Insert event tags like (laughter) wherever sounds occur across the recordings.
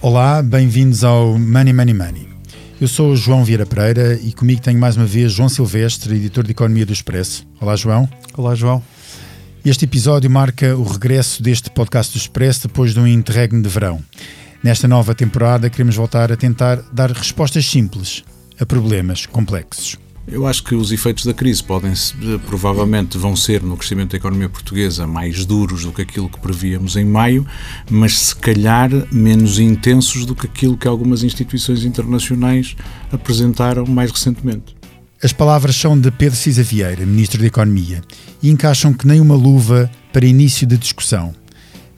Olá, bem-vindos ao Money Money Money. Eu sou o João Vieira Pereira e comigo tenho mais uma vez João Silvestre, editor de Economia do Expresso. Olá, João. Olá, João. Este episódio marca o regresso deste podcast do Expresso depois de um interregno de verão. Nesta nova temporada, queremos voltar a tentar dar respostas simples a problemas complexos. Eu acho que os efeitos da crise podem provavelmente vão ser no crescimento da economia portuguesa mais duros do que aquilo que prevíamos em maio, mas se calhar menos intensos do que aquilo que algumas instituições internacionais apresentaram mais recentemente. As palavras são de Pedro Cisa Vieira, Ministro da Economia, e encaixam que nem uma luva para início de discussão.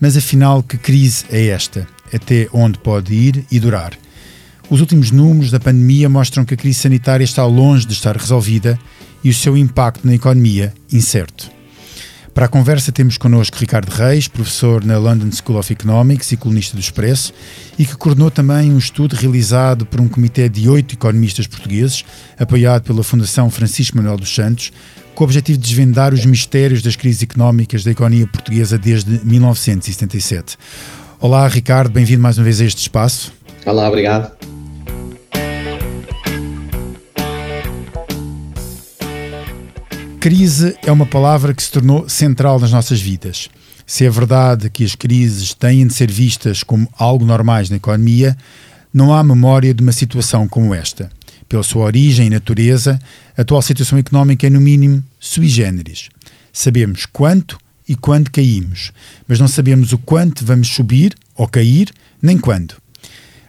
Mas afinal, que crise é esta? Até onde pode ir e durar? Os últimos números da pandemia mostram que a crise sanitária está longe de estar resolvida e o seu impacto na economia incerto. Para a conversa temos connosco Ricardo Reis, professor na London School of Economics e colunista do Expresso, e que coordenou também um estudo realizado por um comitê de oito economistas portugueses, apoiado pela Fundação Francisco Manuel dos Santos, com o objetivo de desvendar os mistérios das crises económicas da economia portuguesa desde 1977. Olá, Ricardo, bem-vindo mais uma vez a este espaço. Olá, obrigado. Crise é uma palavra que se tornou central nas nossas vidas. Se é verdade que as crises têm de ser vistas como algo normais na economia, não há memória de uma situação como esta. Pela sua origem e natureza, a atual situação económica é, no mínimo, sui generis. Sabemos quanto e quando caímos, mas não sabemos o quanto vamos subir ou cair, nem quando.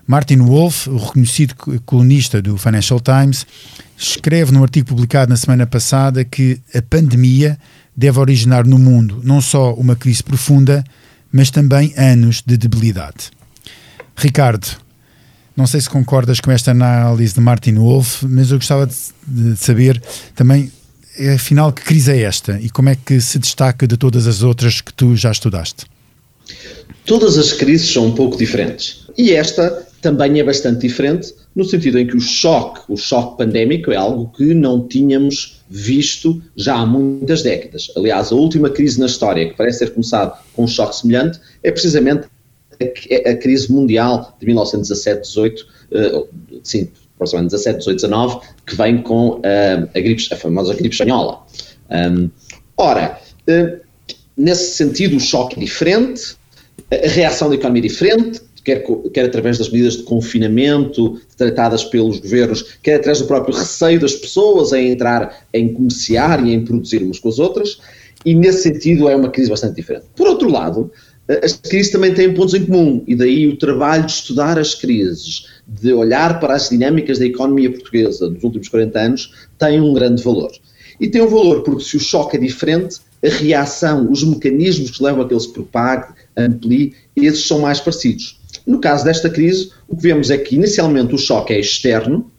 Martin Wolf, o reconhecido colunista do Financial Times, escreve num artigo publicado na semana passada que a pandemia deve originar no mundo não só uma crise profunda, mas também anos de debilidade. Ricardo, não sei se concordas com esta análise de Martin Wolf, mas eu gostava de saber também, afinal, que crise é esta e como é que se destaca de todas as outras que tu já estudaste? Todas as crises são um pouco diferentes. E esta também é bastante diferente, no sentido em que o choque, o choque pandémico, é algo que não tínhamos visto já há muitas décadas. Aliás, a última crise na história, que parece ter começado com um choque semelhante, é precisamente a, a crise mundial de 1917-18, uh, sim, aproximadamente 17, 18, 19, que vem com uh, a, gripe, a famosa gripe espanhola. Um, ora, uh, nesse sentido, o choque é diferente, a reação da economia é diferente, quer, quer através das medidas de confinamento tratadas pelos governos, quer através do próprio receio das pessoas em entrar, em comerciar e em produzir umas com as outras, e nesse sentido é uma crise bastante diferente. Por outro lado, as crises também têm pontos em comum, e daí o trabalho de estudar as crises, de olhar para as dinâmicas da economia portuguesa dos últimos 40 anos, tem um grande valor. E tem um valor porque se o choque é diferente, a reação, os mecanismos que levam a que ele se propague, amplie, esses são mais parecidos. No caso desta crise, o que vemos é que inicialmente o choque é externo.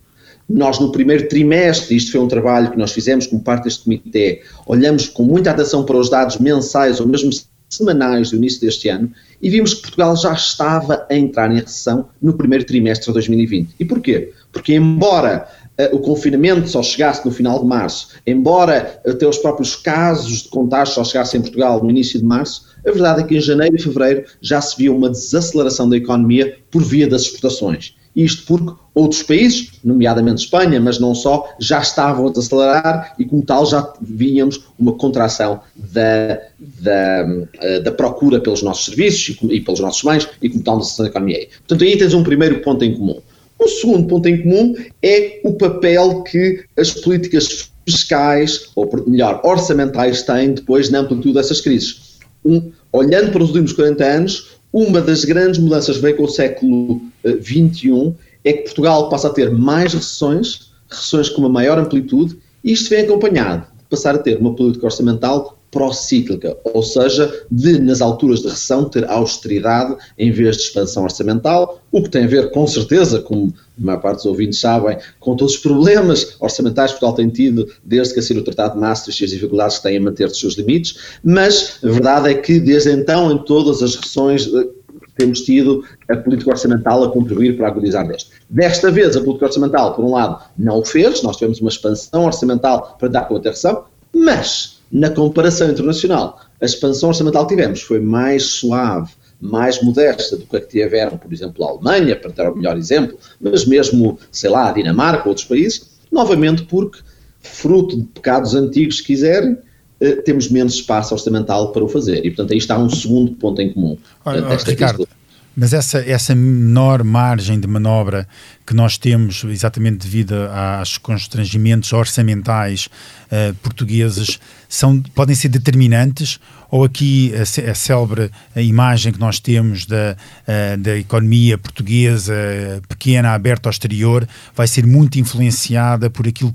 Nós, no primeiro trimestre, isto foi um trabalho que nós fizemos como parte deste comitê, olhamos com muita atenção para os dados mensais ou mesmo semanais do início deste ano e vimos que Portugal já estava a entrar em recessão no primeiro trimestre de 2020. E porquê? Porque, embora uh, o confinamento só chegasse no final de março, embora até os próprios casos de contágio só chegassem em Portugal no início de março, a verdade é que em janeiro e fevereiro já se viu uma desaceleração da economia por via das exportações. Isto porque outros países, nomeadamente Espanha, mas não só, já estavam a desacelerar e, como tal, já víamos uma contração da, da, eh, da procura pelos nossos serviços e, pelos nossos bens e, como tal, da economia. Portanto, aí tens um primeiro ponto em comum. O segundo ponto em comum é o papel que as políticas fiscais, ou melhor, orçamentais, têm depois na amplitude dessas crises um, olhando para os últimos 40 anos, uma das grandes mudanças que com o século XXI uh, é que Portugal passa a ter mais recessões, recessões com uma maior amplitude, e isto vem acompanhado de passar a ter uma política orçamental procíclica, ou seja, de, nas alturas de recessão, ter austeridade em vez de expansão orçamental, o que tem a ver, com certeza, como a maior parte dos ouvintes sabem, com todos os problemas orçamentais que Portugal tem tido desde que assina o Tratado de Maastricht e as dificuldades que tem a manter os seus limites, mas a verdade é que desde então, em todas as recessões, eh, temos tido a política orçamental a contribuir para agudizar deste. Desta vez, a política orçamental, por um lado, não o fez, nós tivemos uma expansão orçamental para dar conta da recessão, mas na comparação internacional, a expansão orçamental que tivemos foi mais suave mais modesta do que a que tiveram, por exemplo, a Alemanha, para ter o melhor exemplo, mas mesmo, sei lá, a Dinamarca, outros países, novamente porque, fruto de pecados antigos, se quiserem, eh, temos menos espaço orçamental para o fazer. E, portanto, aí está um segundo ponto em comum. Olha, Ricardo, mas essa, essa menor margem de manobra que nós temos, exatamente devido aos constrangimentos orçamentais uh, portugueses, são, podem ser determinantes? Ou aqui a, a célebre a imagem que nós temos da, uh, da economia portuguesa pequena, aberta ao exterior, vai ser muito influenciada por aquilo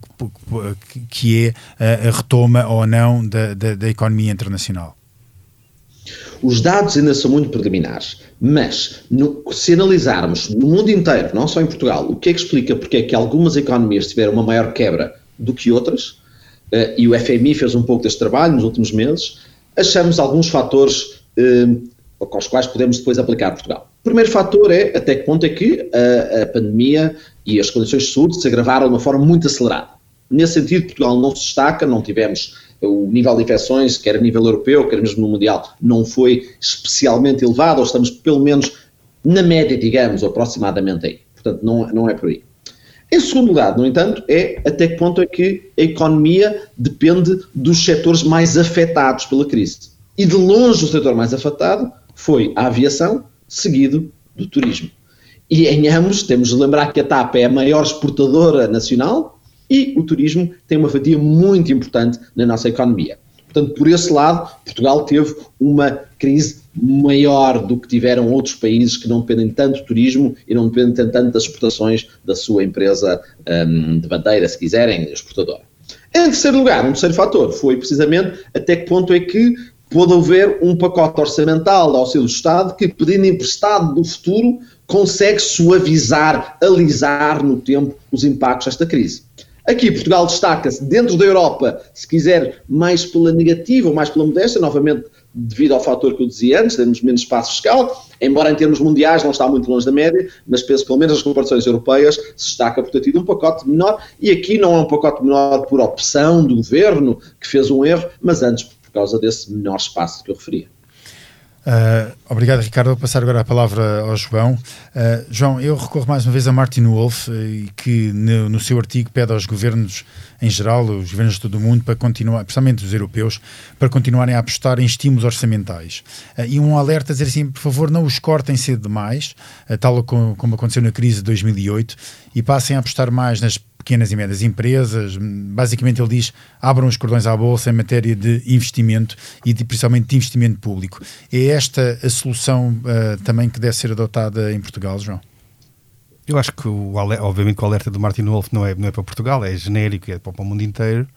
que, que é a, retoma ou não da, da, da economia internacional? Os dados ainda são muito preliminares, mas no, se analisarmos no mundo inteiro, não só em Portugal, o que é que explica porque é que algumas economias tiveram uma maior quebra do que outras, uh, e o FMI fez um pouco deste trabalho nos últimos meses, achamos alguns fatores uh, aos quais podemos depois aplicar Portugal. O primeiro fator é até que ponto é que a, a pandemia e as condições de saúde se agravaram de uma forma muito acelerada. Nesse sentido, Portugal não se destaca, não tivemos o nível de infecções, quer a nível europeu, quer mesmo no Mundial, não foi especialmente elevado, ou estamos pelo menos na média, digamos, aproximadamente aí. Portanto, não, não é por aí. Em segundo lugar, no entanto, é até que ponto é que a economia depende dos setores mais afetados pela crise. E de longe o setor mais afetado foi a aviação, seguido do turismo. E em ambos, temos de lembrar que a TAP é a maior exportadora nacional, e o turismo tem uma fatia muito importante na nossa economia. Portanto, por esse lado, Portugal teve uma crise maior do que tiveram outros países que não dependem tanto do turismo e não dependem tanto das exportações da sua empresa um, de bandeira, se quiserem, exportadora. Em terceiro lugar, um terceiro fator foi precisamente até que ponto é que pode haver um pacote orçamental ao seu Estado que, pedindo emprestado do futuro, consegue suavizar, alisar no tempo os impactos desta crise. Aqui Portugal destaca-se dentro da Europa, se quiser, mais pela negativa ou mais pela modesta, novamente devido ao fator que eu dizia antes, temos menos espaço fiscal, embora em termos mundiais não está muito longe da média, mas penso que pelo menos as comparações europeias se destaca por ter tido um pacote menor, e aqui não é um pacote menor por opção do governo que fez um erro, mas antes por causa desse menor espaço que eu referia. Uh, obrigado, Ricardo. Vou passar agora a palavra ao João. Uh, João, eu recorro mais uma vez a Martin Wolf, uh, que no, no, seu artigo pede aos governos em geral, os governos de todo o mundo, para continuar, principalmente os europeus, para continuarem a apostar em estímulos orçamentais. e um alerta a dizer assim, por favor, não os cortem cedo demais, tal como, como aconteceu na crise de 2008, e passem a apostar mais nas pequenas e médias empresas. Basicamente, ele diz: abram os cordões à bolsa em matéria de investimento e de, principalmente de investimento público. É esta a solução uh, também que deve ser adotada em Portugal, João? Eu acho que, o, obviamente, o alerta do Martin Wolf não é, não é para Portugal, é genérico, é para o mundo inteiro,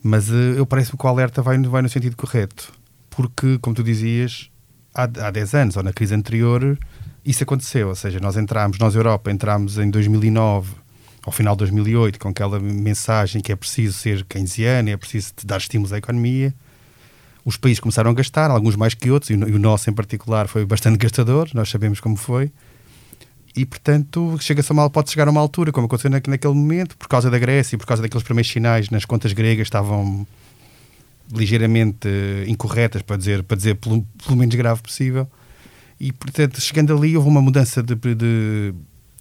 mas uh, eu parece-me que o alerta vai, vai no sentido correto. Porque, como tu dizias, há, há 10 anos, ou na crise anterior, isso aconteceu. Ou seja, nós entramos, nós, Europa, entramos em 2009 ao final de 2008, com aquela mensagem que é preciso ser keynesiano, é preciso dar estímulos à economia. Os países começaram a gastar, alguns mais que outros, e o nosso em particular foi bastante (laughs) gastador, nós sabemos como foi. E, portanto, chega-se mal, pode chegar a uma altura, como aconteceu naquele momento, por causa da Grécia e por causa daqueles primeiros sinais nas contas gregas estavam ligeiramente incorretas, para dizer, para dizer pelo, pelo menos grave possível. E, portanto, chegando ali, houve uma mudança de, de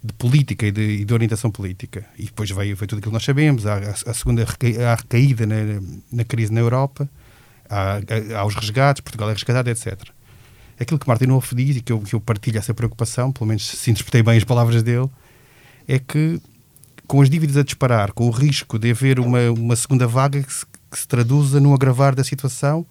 de política e de, e de, orientação política. E depois veio, veio tudo aquilo que nós sabemos, a, a segunda a recaída na, na, crise na Europa, há, aos resgates, Portugal é resgatado, etc. Aquilo que Martin Wolff diz, e que eu, que eu partilho essa preocupação, pelo menos se interpretei bem as palavras dele, é que com as dívidas a disparar, com o risco de haver uma, uma segunda vaga que se, que se traduza num agravar da situação,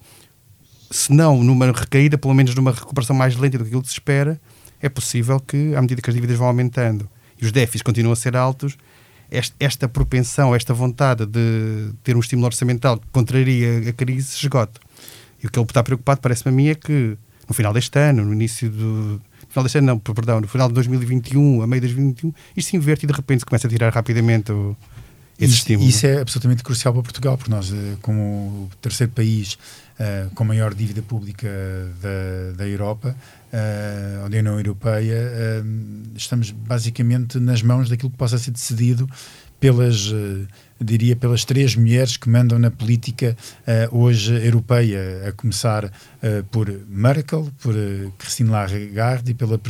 se não numa recaída, pelo menos numa recuperação mais lenta do que aquilo que se espera, é possível que, à medida que as dívidas vão aumentando e os déficits continuam a ser altos, esta propensão, esta vontade de ter um estímulo orçamental que contraria a crise se esgota. E o que ele está preocupado, parece-me a mim, é que no final deste ano, no início do. No final deste ano, não, perdão, no final de 2021, a meio de 2021, isto se inverte e de repente se começa a tirar rapidamente o, esse isso, estímulo. Isso é absolutamente crucial para Portugal, porque nós, eh, como o terceiro país uh, com maior dívida pública da, da Europa, uh, ou da União Europeia, uh, estamos basicamente nas mãos daquilo que possa ser decidido pelas diria, pelas três mulheres que mandam na política uh, hoje europeia, a começar uh, por Merkel, por uh, Christine Lagarde e pela,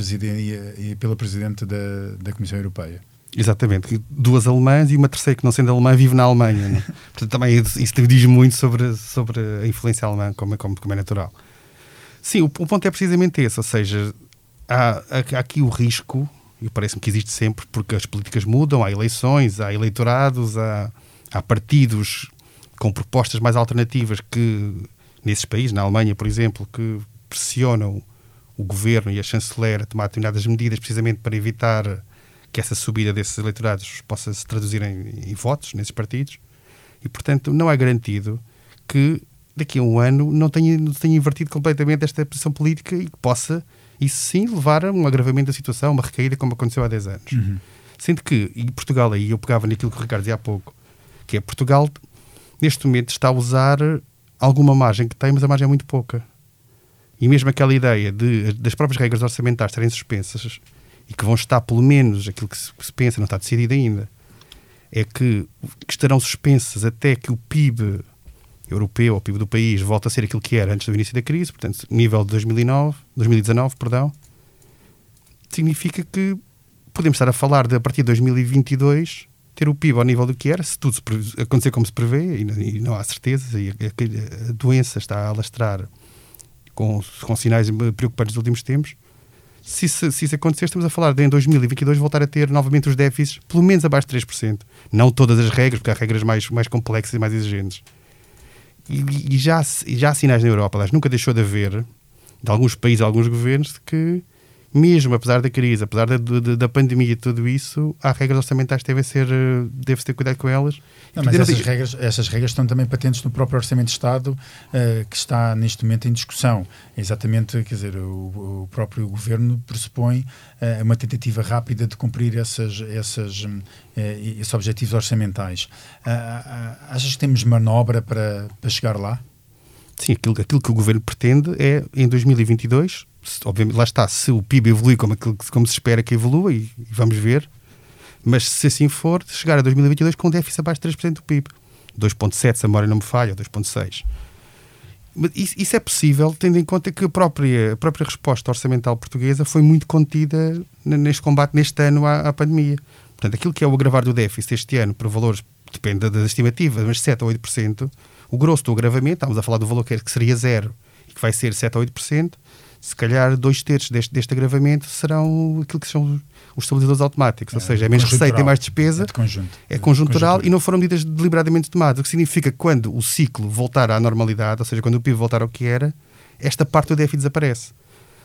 e pela Presidente da, da Comissão Europeia. Exatamente, duas alemãs e uma terceira que não sendo alemã vive na Alemanha. Né? (laughs) Portanto, também isso diz muito sobre, sobre a influência alemã, como, como, como é natural. Sim, o, o, ponto é precisamente esse, ou seja, há, há aqui o risco e parece-me que existe sempre, porque as políticas mudam, há eleições, há eleitorados, há, há partidos com propostas mais alternativas que, nesses países, na Alemanha, por exemplo, que pressionam o governo e a chanceler a tomar determinadas medidas precisamente para evitar que essa subida desses eleitorados possa se traduzir em, em votos nesses partidos. E, portanto, não é garantido que daqui a um ano não tenha, não tenha invertido completamente esta posição política e que possa isso sim levar a um agravamento da situação, uma recaída, como aconteceu há 10 anos. Uhum. Sendo que, e Portugal, aí eu pegava naquilo que o Ricardo dizia há pouco, que é Portugal, neste momento, está a usar alguma margem que tem, mas a margem é muito pouca. E mesmo aquela ideia de, das próprias regras orçamentais estarem suspensas e que vão estar, pelo menos, aquilo que se, que se pensa, não está decidido ainda, é que, que estarão suspensas até que o PIB europeu, o PIB do país, volta a ser aquilo que era antes do início da crise, portanto, nível de 2009, 2019, perdão, significa que podemos estar a falar de, a partir de 2022, ter o PIB ao nível do que era, se tudo acontecer como se prevê, e, não há certezas, e a, a, doença está a alastrar com, com sinais preocupantes nos últimos tempos, se, se, se, isso acontecer, estamos a falar de em 2022 voltar a ter novamente os déficits pelo menos abaixo de 3%. Não todas as regras, porque há regras mais, mais complexas e mais exigentes e, e, já, já há sinais na Europa, aliás, nunca deixou de haver, de alguns países, alguns governos, que mesmo apesar da crise, apesar da, da, da pandemia e tudo isso, há regras orçamentais que devem ser, deve-se ter cuidado com elas. Não, mas essas regras, essas regras estão também patentes no próprio Orçamento de Estado, uh, que está neste momento em discussão. É exatamente, quer dizer, o, o próprio Governo pressupõe uh, uma tentativa rápida de cumprir essas, essas, uh, esses objetivos orçamentais. achas que temos manobra para, para chegar lá? Sim, aquilo, aquilo que o Governo pretende é, em 2022, obviamente, lá está, se o PIB evoluir como, aquilo, como se espera que evolua, e, e vamos ver, mas se assim for, chegar a 2022 com um déficit abaixo de 3% do PIB. 2,7 se a memória não me falha, ou 2,6. Isso é possível, tendo em conta que a própria, a própria resposta orçamental portuguesa foi muito contida neste combate, neste ano, à, à pandemia. Portanto, aquilo que é o agravar do déficit este ano, por valores, depende das estimativas, mas 7 a 8%, o grosso do agravamento, estamos a falar do valor que seria zero e que vai ser 7 a 8%, se calhar dois terços deste, deste agravamento serão aquilo que são os estabilizadores automáticos, é, ou seja, é menos receita e mais despesa, é, de conjunto, é conjuntural e não foram medidas deliberadamente tomadas, o que significa que quando o ciclo voltar à normalidade, ou seja, quando o PIB voltar ao que era, esta parte do déficit desaparece.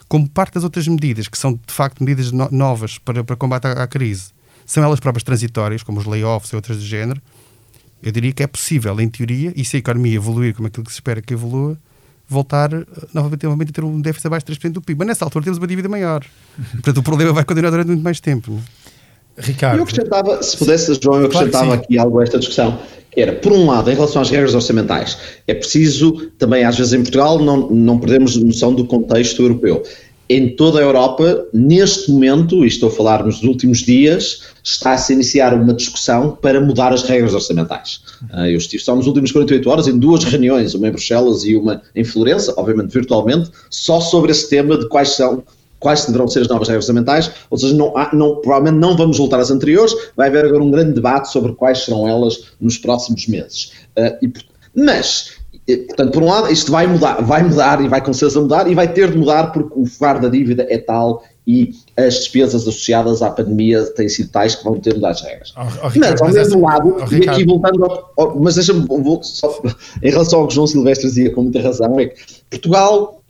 Como parte das outras medidas, que são de facto medidas no novas para, para combate à, à, crise, são elas próprias transitórias, como os layoffs e outras do género, eu diria que é possível, em teoria, e se a economia evoluir como aquilo que se espera que evolua, voltar eh, novamente, novamente a ter um déficit abaixo de 3% do PIB. Mas nessa altura temos uma dívida maior. Portanto, o problema vai continuar durante muito mais tempo. É? Ricardo. Eu acrescentava, se pudesse, João, eu acrescentava claro aqui algo a esta discussão. Que era, por um lado, em relação às regras orçamentais, é preciso, também às vezes em Portugal, não, não perdemos noção do contexto europeu em toda a Europa, neste momento, e estou a falar nos últimos dias, está-se a iniciar uma discussão para mudar as regras orçamentais. Ah, eu estive só nos últimos 48 horas em duas reuniões, uma em Bruxelas e uma em Florença, obviamente virtualmente, só sobre esse tema de quais são quais deverão ser as novas regras orçamentais, ou seja, não, há, não, provavelmente não vamos voltar às anteriores, vai haver agora um grande debate sobre quais serão elas nos próximos meses. Uh, e, mas Portanto, por um lado, isto vai mudar, vai mudar e vai com certeza mudar e vai ter de mudar porque o fardo da dívida é tal e as despesas associadas à pandemia têm sido tais que vão ter de mudar as regras. Oh, oh, mas, ao mesmo lado, oh, e aqui voltando ao, ao, mas deixa-me, só, em relação ao que João Silvestre dizia com muita razão, é que Portugal,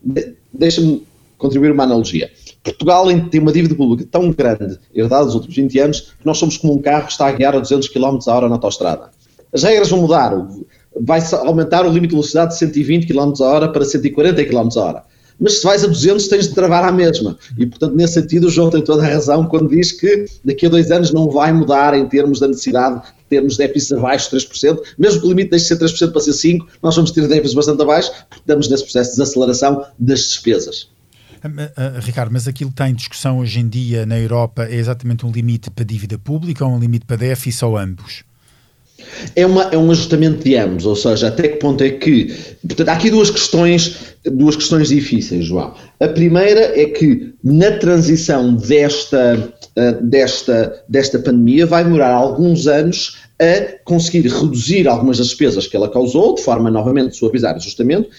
deixa-me contribuir uma analogia. Portugal tem uma dívida pública tão grande, herdada dos últimos 20 anos, que nós somos como um carro que está a guiar a 200 km a hora na autostrada. As regras vão mudar, vai aumentar o limite de velocidade de 120 km hora para 140 km hora. Mas se vais a 200 tens de travar à mesma. E, portanto, nesse sentido, o João tem toda a razão quando diz que daqui a dois anos não vai mudar em termos da necessidade de termos déficits abaixo de 3%. Mesmo que o limite deixe de ser 3% para ser 5%, nós vamos ter déficits bastante abaixo, porque estamos nesse processo de desaceleração das despesas. Ricardo, mas aquilo que está em discussão hoje em dia na Europa é exatamente um limite para dívida pública ou um limite para déficit ou ambos? É, uma, é um ajustamento de ambos, ou seja, até que ponto é que. Portanto, há aqui duas questões, duas questões difíceis, João. A primeira é que na transição desta, desta, desta pandemia vai demorar alguns anos a conseguir reduzir algumas das despesas que ela causou, de forma novamente suavizar o ajustamento.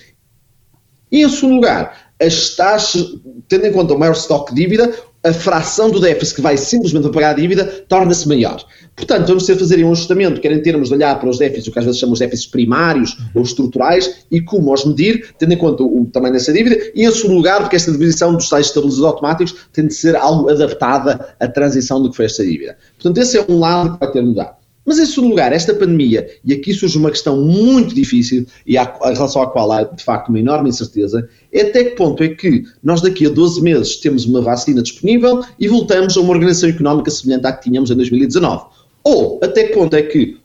E, em segundo lugar, as taxas, tendo em conta o maior estoque de dívida, a fração do déficit que vai simplesmente pagar a dívida torna-se maior. Portanto, vamos ter de fazer um ajustamento, quer em termos de olhar para os déficits, o que às vezes chamamos de déficits primários ou estruturais, e como os medir, tendo em conta o, o tamanho dessa dívida, e em segundo lugar, porque esta divisão dos tais estabilizadores automáticos tem de ser algo adaptada à transição do que foi esta dívida. Portanto, esse é um lado que vai ter de mudar. Mas, em segundo lugar, esta pandemia, e aqui surge uma questão muito difícil e em relação à qual há, de facto, uma enorme incerteza, é até que ponto é que nós daqui a 12 meses temos uma vacina disponível e voltamos a uma organização económica semelhante à que tínhamos em 2019. Ou até que ponto é que,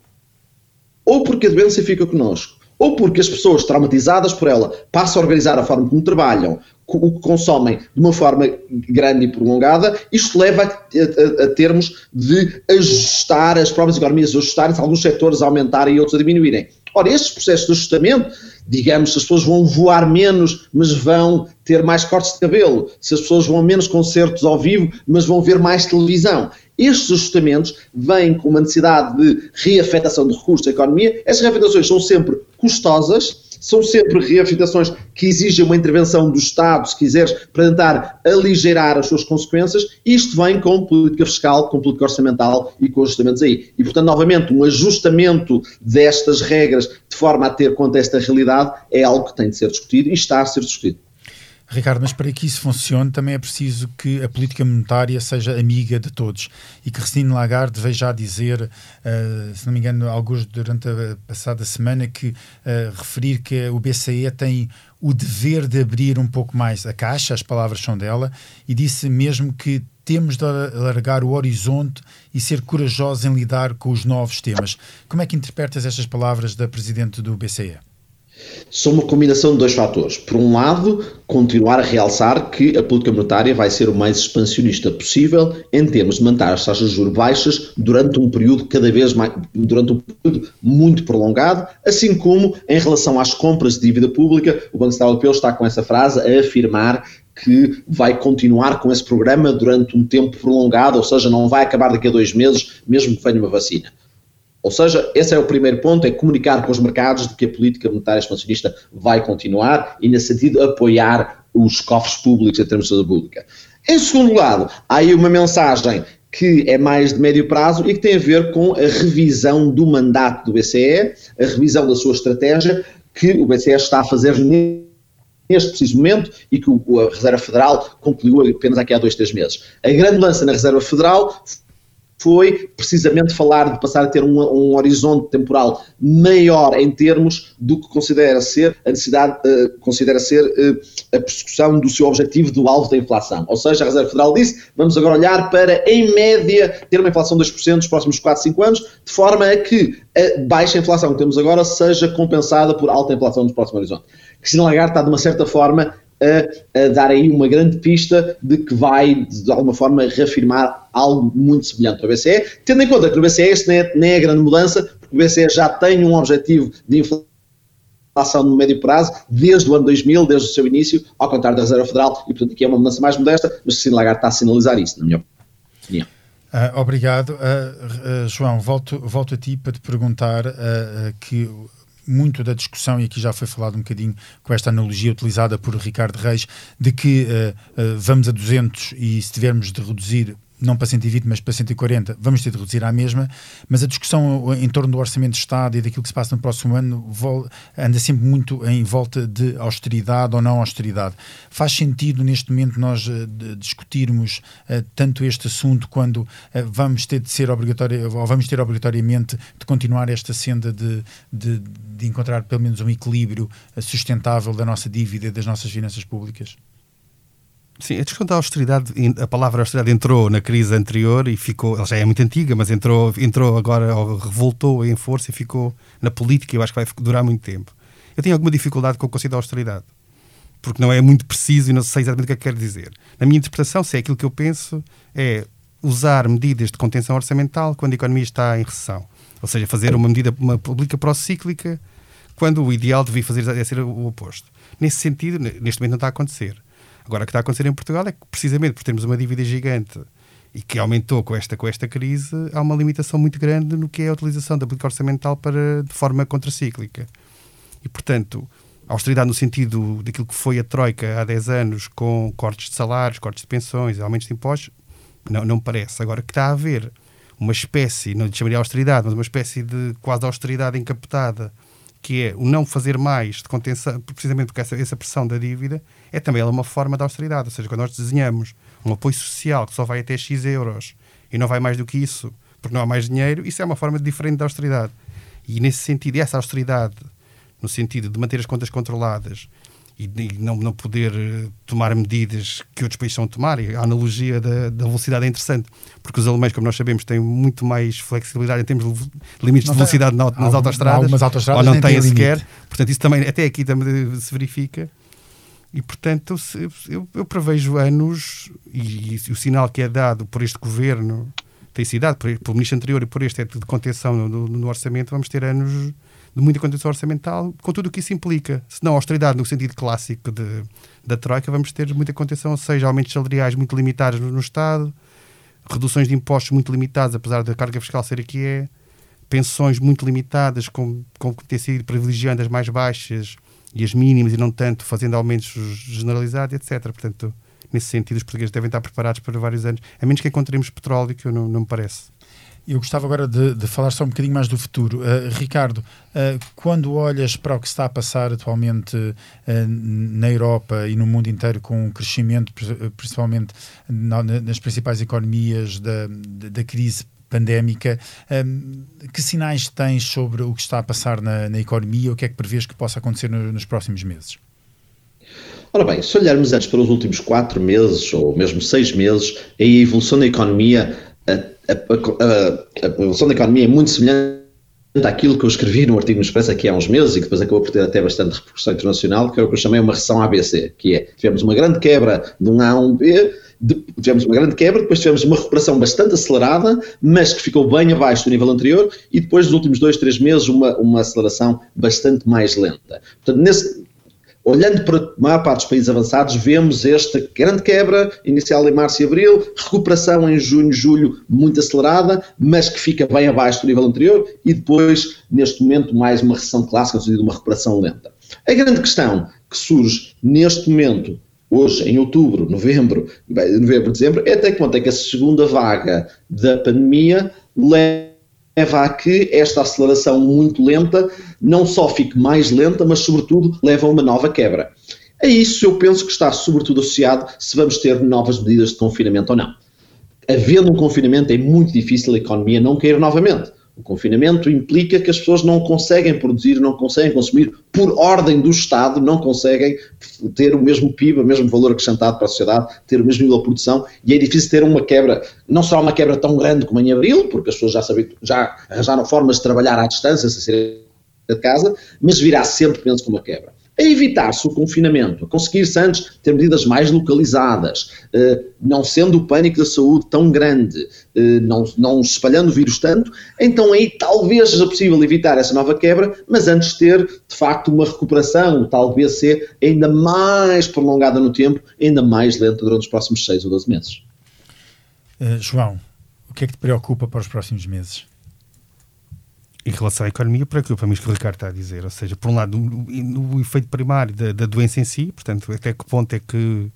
ou porque a doença fica connosco, ou porque as pessoas traumatizadas por ela passam a organizar a forma como trabalham, o que consomem de uma forma grande e prolongada, isto leva a, a, a termos de ajustar as próprias economias, ajustarem-se, alguns setores a aumentarem e outros a diminuírem. Ora, estes processos de ajustamento, digamos, as pessoas vão voar menos, mas vão ter mais cortes de cabelo, se as pessoas vão menos concertos ao vivo, mas vão ver mais televisão. Estes ajustamentos vêm com uma necessidade de reafetação de recursos da economia. Estas reafetações são sempre custosas, são sempre reafetações que exigem uma intervenção do Estado, se quiseres, para tentar aligerar as suas consequências. Isto vem com política fiscal, com política orçamental e com ajustamentos aí. E, portanto, novamente, um ajustamento destas regras de forma a ter conta esta realidade é algo que tem de ser discutido e está a ser discutido. Ricardo, mas para que isso funcione também é preciso que a política monetária seja amiga de todos e que Christine Lagarde veja já dizer, uh, se não me engano, alguns durante a passada semana, que uh, referir que o BCE tem o dever de abrir um pouco mais a caixa, as palavras são dela, e disse mesmo que temos de alargar o horizonte e ser corajosos em lidar com os novos temas. Como é que interpretas estas palavras da Presidente do BCE? São uma combinação de dois fatores. Por um lado, continuar a realçar que a política monetária vai ser o mais expansionista possível em termos de manter as taxas de juros baixas durante um período cada vez mais, durante um período muito prolongado, assim como em relação às compras de dívida pública, o Banco Central Europeu está com essa frase a afirmar que vai continuar com esse programa durante um tempo prolongado, ou seja, não vai acabar daqui a dois meses, mesmo que venha uma vacina. Ou seja, esse é o primeiro ponto, é comunicar com os mercados de que a política monetária expansionista vai continuar e, nesse sentido, apoiar os cofres públicos em termos de saúde pública. Em segundo lado, há aí uma mensagem que é mais de médio prazo e que tem a ver com a revisão do mandato do BCE, a revisão da sua estratégia, que o BCE está a fazer neste preciso momento e que a Reserva Federal concluiu apenas aqui há dois, três meses. A grande mudança na Reserva Federal foi precisamente falar de passar a ter um, um, horizonte temporal maior em termos do que considera ser a necessidade, uh, considera ser uh, a persecução do seu objetivo do alvo da inflação. Ou seja, a Reserva Federal disse, vamos agora olhar para, em média, ter uma inflação de 2% nos próximos 4, 5 anos, de forma a que a baixa inflação que temos agora seja compensada por alta inflação nos próximos horizonte. Cristina Lagarde está, de uma certa forma, a, a, dar aí uma grande pista de que vai, de alguma forma, reafirmar algo muito semelhante ao BCE, tendo em conta que no BCE isto nem é, nem é grande mudança, porque o BCE já tem um objetivo de inflação no médio prazo, desde o ano 2000, desde o seu início, ao contrário da Reserva Federal, e portanto aqui é uma mudança mais modesta, mas Cristina Lagarde está a sinalizar isso, na minha opinião. Uh, obrigado. Uh, uh, João, volto, volto a ti para te perguntar que muito da discussão, e aqui já foi falado um bocadinho com esta analogia utilizada por Ricardo Reis, de que uh, uh, vamos a 200 e se tivermos de reduzir não para 120, mas para 140, vamos ter de reduzir à mesma, mas a discussão em torno do Orçamento de Estado e daquilo que se passa no próximo ano anda sempre muito em volta de austeridade ou não austeridade. Faz sentido neste momento nós uh, discutirmos uh, tanto este assunto quando uh, vamos ter de ser obrigatório, ou vamos ter obrigatoriamente de continuar esta senda de, de, de encontrar pelo menos um equilíbrio sustentável da nossa dívida e das nossas finanças públicas? Sim, a discussão da austeridade, a palavra austeridade entrou na crise anterior e ficou, ela já é muito antiga, mas entrou, entrou agora, revoltou em força e ficou na política eu acho que vai durar muito tempo. Eu tenho alguma dificuldade com o conceito da austeridade, porque não é muito preciso e não sei exatamente o que é que quer dizer. Na minha interpretação, se é aquilo que eu penso, é usar medidas de contenção orçamental quando a economia está em recessão. Ou seja, fazer uma medida uma pública pró-cíclica quando o ideal devia fazer é ser o oposto. Nesse sentido, neste momento não está a acontecer. Agora, o que está a acontecer em Portugal é que, precisamente por termos uma dívida gigante e que aumentou com esta, com esta crise, há uma limitação muito grande no que é a utilização da política orçamental para, de forma contracíclica. E, portanto, a austeridade no sentido daquilo que foi a Troika há 10 anos, com cortes de salários, cortes de pensões, aumentos de impostos, não, não parece. Agora, que está a haver uma espécie, não lhe chamaria austeridade, mas uma espécie de quase austeridade encapotada, que é o não fazer mais de contenção, precisamente porque essa, essa pressão da dívida é também uma forma de austeridade. Ou seja, quando nós desenhamos um apoio social que só vai até X euros e não vai mais do que isso, porque não há mais dinheiro, isso é uma forma diferente de austeridade. E nesse sentido, essa austeridade, no sentido de manter as contas controladas e, não, não poder eh, tomar medidas que outros países estão a tomar. E a analogia da, da, velocidade é interessante, porque os alemães, como nós sabemos, têm muito mais flexibilidade em termos de limites não de velocidade tem, nas autostradas, autostradas, ou não têm sequer. Portanto, isso também, até aqui também se verifica. E, portanto, eu, eu prevejo anos, e, e, o sinal que é dado por este governo tem sido dado pelo ministro anterior e por este é de contenção no, no, no orçamento, vamos ter anos de muita contenção orçamental, com tudo o que isso implica. Se não austeridade no sentido clássico de, da Troika, vamos ter muita contenção, seja, aumentos salariais muito limitados no, no Estado, reduções de impostos muito limitadas, apesar da carga fiscal ser a que é, pensões muito limitadas, com, com ter sido privilegiando as mais baixas e as mínimas e não tanto fazendo aumentos generalizados, etc. Portanto, nesse sentido, os portugueses devem estar preparados para vários anos, a menos que encontremos petróleo, que eu não, não me parece. Eu gostava agora de, de, falar só um bocadinho mais do futuro. Uh, Ricardo, uh, quando olhas para o que está a passar atualmente uh, na Europa e no mundo inteiro com o crescimento, principalmente na, nas principais economias da, da crise pandémica, que sinais tens sobre o que está a passar na, na economia? O que é que prevês que possa acontecer no, nos próximos meses? Ora bem, se olharmos antes para os últimos quatro meses ou mesmo seis meses, a evolução da economia a, a, a evolução da economia é muito semelhante àquilo que eu escrevi no artigo no Expresso aqui há uns meses e que depois acabou por ter até bastante repercussão internacional, que é o que eu chamei uma recessão ABC, que é, tivemos uma grande quebra de um A a um B, de, tivemos uma grande quebra, depois tivemos uma recuperação bastante acelerada, mas que ficou bem abaixo do nível anterior, e depois, nos últimos dois, três meses, uma, uma aceleração bastante mais lenta. Portanto, nesse, olhando para a maior parte dos países avançados, vemos esta grande quebra inicial em março e abril, recuperação em junho, julho, muito acelerada, mas que fica bem abaixo do nível anterior, e depois, neste momento, mais uma recessão clássica, sentido de uma recuperação lenta. A grande questão que surge neste momento, hoje, em outubro, novembro, novembro, dezembro, é até que ponto é que a segunda vaga da pandemia leva leva a que esta aceleração muito lenta não só fique mais lenta, mas sobretudo leva a uma nova quebra. A isso eu penso que está sobretudo associado se vamos ter novas medidas de confinamento ou não. Havendo um confinamento é muito difícil a economia não cair novamente. O confinamento implica que as pessoas não conseguem produzir, não conseguem consumir, por ordem do Estado, não conseguem ter o mesmo PIB, o mesmo valor acrescentado para a sociedade, ter o mesmo nível de produção, e é difícil ter uma quebra, não só uma quebra tão grande como em abril, porque as pessoas já, sabem, já arranjaram formas de trabalhar à distância, sem ser de casa, mas virá sempre, penso, com uma quebra a evitar-se o confinamento, a conseguir-se antes ter medidas mais localizadas, eh, não sendo o pânico da saúde tão grande, eh, não, não espalhando o vírus tanto, então aí talvez seja possível evitar essa nova quebra, mas antes ter, de facto, uma recuperação, talvez ser ainda mais prolongada no tempo, ainda mais lenta durante os próximos 6 ou 12 meses. Uh, João, o que é que te preocupa para os próximos meses? Em relação à economia, preocupa-me isto que o Ricardo está a dizer. Ou seja, por um lado, o, efeito primário da, da, doença em si, portanto, até que ponto é que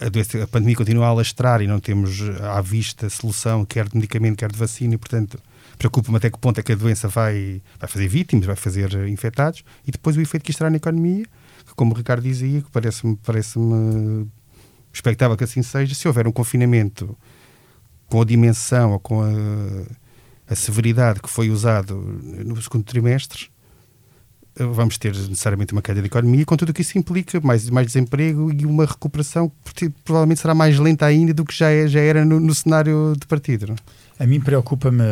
a, doença, a pandemia continua a alastrar e não temos à vista solução, quer de medicamento, quer de vacina, e, portanto, preocupa-me até que ponto é que a doença vai, vai fazer vítimas, vai fazer infectados, e depois o efeito que isto terá na economia, que, como o Ricardo dizia, que parece-me parece expectável que assim seja, se houver um confinamento com a dimensão ou com a a severidade que foi usado no segundo trimestre, vamos ter necessariamente uma queda de economia, com tudo o que isso implica, mais, mais desemprego e uma recuperação que provavelmente será mais lenta ainda do que já, é, já era no, no cenário de partido. Não? A mim preocupa-me,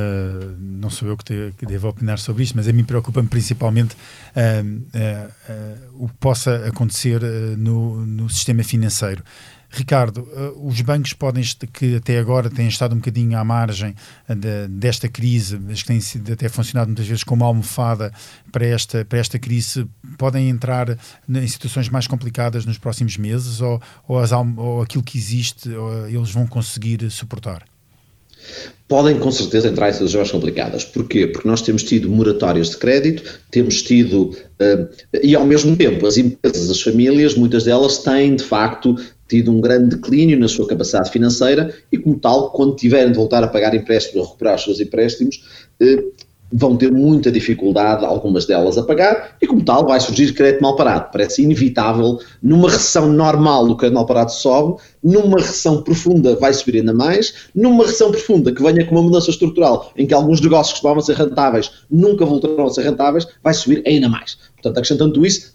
não sou eu que, te, que devo opinar sobre isto, mas a mim preocupa-me principalmente uh, uh, uh, o que possa acontecer no, no sistema financeiro. Ricardo, os bancos podem, que até agora têm estado um bocadinho à margem de, desta crise, mas que têm sido, até funcionado muitas vezes como almofada para esta, para esta crise, podem entrar em situações mais complicadas nos próximos meses ou, ou, as, ou aquilo que existe eles vão conseguir suportar? podem com certeza entrar em situações complicadas. Porquê? Porque nós temos tido moratórias de crédito, temos tido, uh, e ao mesmo tempo, as empresas, as famílias, muitas delas têm de facto tido um grande declínio na sua capacidade financeira e, como tal, quando tiverem de voltar a pagar empréstimos ou recuperar os seus empréstimos, uh, vão ter muita dificuldade, algumas delas, a pagar, e como tal vai surgir crédito mal parado. Parece inevitável, numa recessão normal o crédito mal parado sobe, numa recessão profunda vai subir ainda mais, numa recessão profunda que venha com uma mudança estrutural em que alguns negócios que estavam a ser rentáveis nunca voltarão a ser rentáveis, vai subir ainda mais. Portanto, acrescentando isso,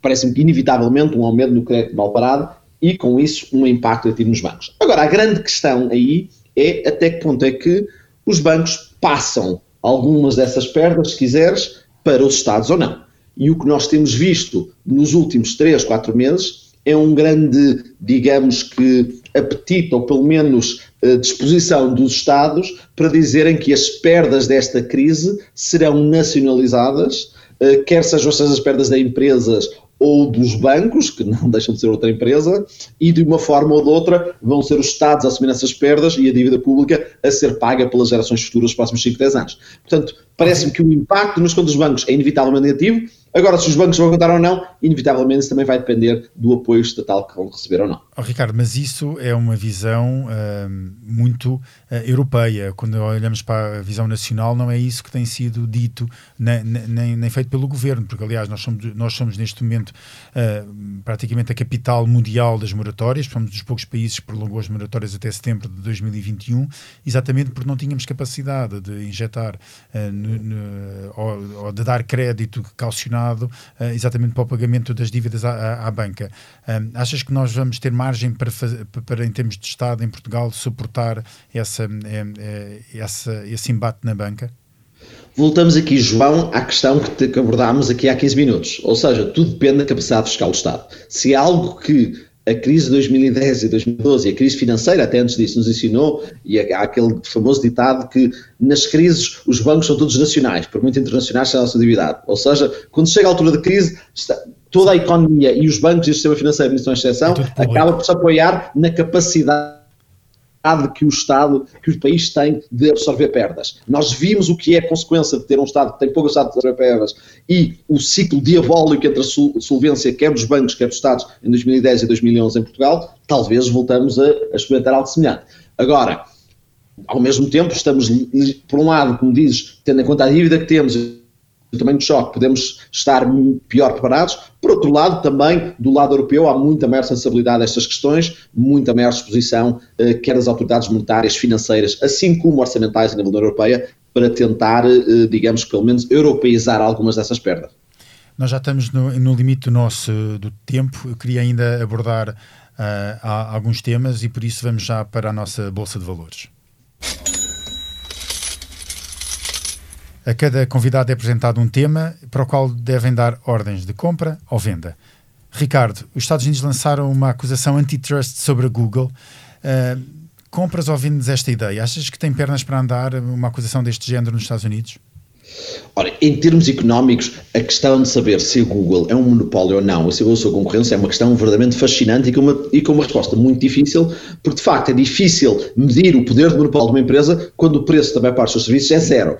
parece-me que inevitavelmente um aumento no crédito mal parado e com isso um impacto ativo nos bancos. Agora, a grande questão aí é até que ponto é que os bancos passam algumas dessas perdas, se quiseres, para os Estados ou não. E o que nós temos visto nos últimos 3, 4 meses é um grande, digamos que, apetite, ou pelo menos eh, disposição dos Estados para dizerem que as perdas desta crise serão nacionalizadas, eh, quer sejam as perdas de empresas ou dos bancos, que não (laughs) deixam de ser outra empresa, e de uma forma ou de outra vão ser os Estados a assumir essas perdas e a dívida pública a ser paga pelas gerações futuras nos próximos 5, 10 anos. Portanto, parece-me que o impacto nos contas dos bancos é inevitavelmente negativo, Agora, se os bancos vão aguentar ou não, inevitavelmente também vai depender do apoio estatal que vão receber ou não. Oh, Ricardo, mas isso é uma visão uh, muito uh, europeia. Quando olhamos para a visão nacional, não é isso que tem sido dito nem, nem, nem feito pelo governo, porque, aliás, nós somos, nós somos neste momento uh, praticamente a capital mundial das moratórias, somos dos poucos países que prolongou as moratórias até setembro de 2021, exatamente porque não tínhamos capacidade de injetar no, no, ou, ou de dar crédito calcionado uh, exatamente para o pagamento das dívidas à, à, banca. Um, achas que nós vamos ter margem para, para, em termos de Estado em Portugal, suportar essa, é, essa, esse embate na banca? Voltamos aqui, João, à questão que, que abordámos aqui há 15 minutos. Ou seja, tudo depende da capacidade fiscal do Estado. Se é algo que a crise de 2010 e 2012 e a crise financeira, até antes disso, nos ensinou, e há aquele famoso ditado que nas crises os bancos são todos nacionais, por muito internacionais seja a sua atividade. Ou seja, quando chega a altura da crise, está, toda a economia e os bancos e o sistema financeiro, não são exceção, é acaba por se apoiar na capacidade que o Estado, que o país tem de absorver perdas. Nós vimos o que é consequência de ter um Estado que tem pouco Estado de absorver perdas e o ciclo diabólico entre a solvência quer dos bancos, quer dos Estados em 2010 e 2011 em Portugal, talvez voltamos a, a experimentar algo semelhante. Agora, ao mesmo tempo, estamos, por um lado, como dizes, tendo em conta a dívida que temos também de choque, podemos estar pior preparados. Por outro lado, também do lado europeu há muita maior sensibilidade a estas questões, muita maior disposição, eh, quer das autoridades monetárias, financeiras, assim como orçamentais a nível da Europeia, para tentar, eh, digamos, pelo menos europeizar algumas dessas perdas. Nós já estamos no, no limite do nosso do tempo. Eu queria ainda abordar uh, alguns temas e por isso vamos já para a nossa Bolsa de Valores. A cada convidado é apresentado um tema para o qual devem dar ordens de compra ou venda. Ricardo, os Estados Unidos lançaram uma acusação antitrust sobre a Google. Uh, compras ou vendes esta ideia? Achas que tem pernas para andar uma acusação deste género nos Estados Unidos? Ora, em termos económicos, a questão de saber se o Google é um monopólio ou não, ou se a sua concorrência, é uma questão verdadeiramente fascinante e com, uma, e com uma resposta muito difícil, porque de facto é difícil medir o poder de monopólio de uma empresa quando o preço também para os seus serviços é zero.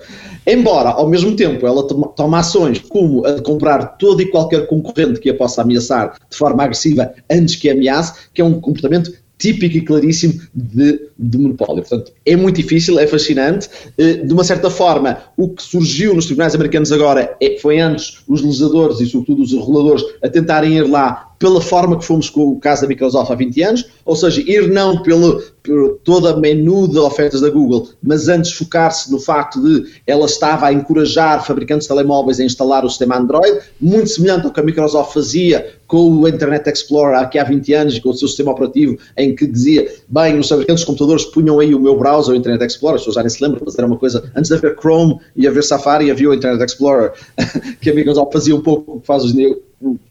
Embora, ao mesmo tempo, ela tome ações como a de comprar todo e qualquer concorrente que a possa ameaçar de forma agressiva antes que ameace, que é um comportamento típico e claríssimo de, de, monopólio. Portanto, é muito difícil, é fascinante. Eh, de uma certa forma, o que surgiu nos tribunais americanos agora é, foi antes os legisladores e, sobretudo, os reguladores a tentarem ir lá pela forma que fomos com o caso da Microsoft há 20 anos, ou seja, ir não pelo, por toda a menu de ofertas da Google, mas antes focar-se no facto de ela estava a encorajar fabricantes de telemóveis a instalar o sistema Android, muito semelhante ao que a Microsoft fazia com o Internet Explorer aqui há 20 anos, com o seu sistema operativo, em que dizia, bem, os fabricantes de computadores punham aí o meu browser, o Internet Explorer, as pessoas já nem se lembram, mas era uma coisa, antes de haver Chrome e haver Safari, havia o Internet Explorer, (laughs) que a Microsoft fazia um pouco o que faz hoje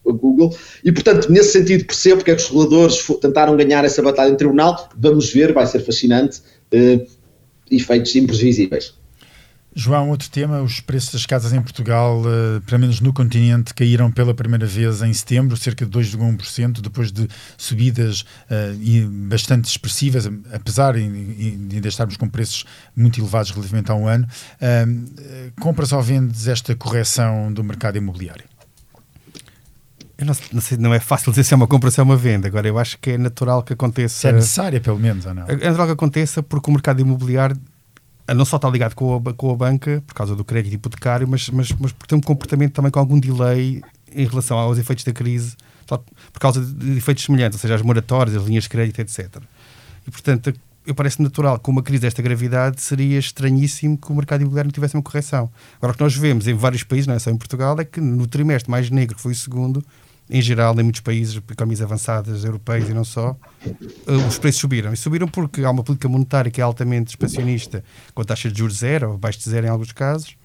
o Google, e portanto, nesse sentido, percebo porque é que os reguladores tentaram ganhar essa batalha em tribunal, vamos ver, vai ser fascinante, uh, efeitos imprevisíveis. João, outro tema, os preços das casas em Portugal, uh, pelo menos no continente, caíram pela primeira vez em setembro, cerca de 2,1%, depois de subidas uh, bastante expressivas, apesar de ainda estarmos com preços muito elevados relativamente a um ano. Uh, compras ou vendes esta correção do mercado imobiliário? Eu não, não, sei, não é fácil dizer se é uma compra ou se é uma venda. Agora, eu acho que é natural que aconteça. Se é necessária, pelo menos, ou não? É natural que aconteça porque o mercado imobiliário não só está ligado com a, com a banca, por causa do crédito hipotecário, mas, mas, mas porque tem um comportamento também com algum delay em relação aos efeitos da crise, por causa de efeitos semelhantes, ou seja, as moratórias, as linhas de crédito, etc. E, portanto, eu parece natural que uma crise desta gravidade seria estranhíssimo que o mercado imobiliário não tivesse uma correção. Agora, o que nós vemos em vários países, não é só em Portugal, é que no trimestre mais negro, que foi o segundo, em geral, em muitos países, economias avançadas, europeias e não só, eh, os preços subiram. E subiram porque há uma política monetária que é altamente expansionista, com a taxa de juros zero, ou abaixo de zero em alguns casos.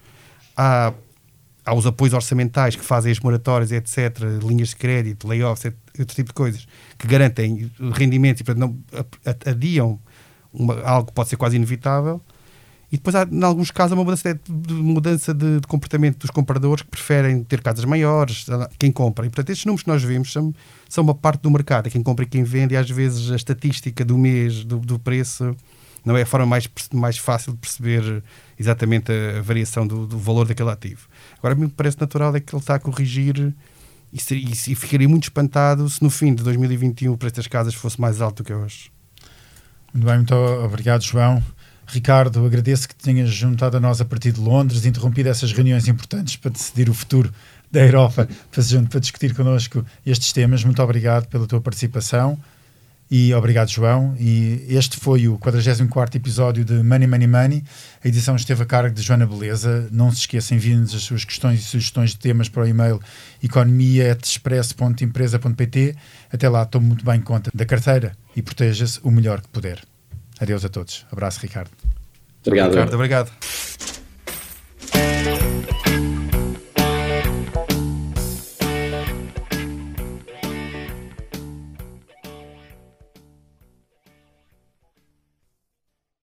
Há, há os apoios orçamentais que fazem as moratórias, etc., linhas de crédito, layoffs, outro tipo de coisas, que garantem rendimentos e, portanto, não adiam uma, algo que pode ser quase inevitável. E depois há, em alguns casos, uma mudança de, mudança de, de, comportamento dos compradores que preferem ter casas maiores, quem compra. E, portanto, estes números que nós vimos são, são uma parte do mercado, é quem compra e quem vende, e às vezes a estatística do mês, do, do preço, não é a forma mais, mais fácil de perceber exatamente a variação do, do valor daquele ativo. Agora, me parece natural é que ele está a corrigir e, e, e ficaria muito espantado se no fim de 2021 o preço das casas fosse mais alto do que é hoje. Muito bem, muito obrigado, João. Ricardo, agradeço que tenhas juntado a nós a partir de Londres, interrompido essas reuniões importantes para decidir o futuro da Europa, para, discutir connosco estes temas. Muito obrigado pela tua participação e obrigado, João. E este foi o 44 episódio de Money, Money, Money. A edição esteve a cargo de Joana Beleza. Não se esqueçam, enviem-nos as suas questões e sugestões de temas para o e-mail economia.express.empresa.pt. Até lá, tome muito bem conta da carteira e proteja-se o melhor que puder. Adeus a todos. Abraço, Ricardo. Obrigado. Ricardo, obrigado.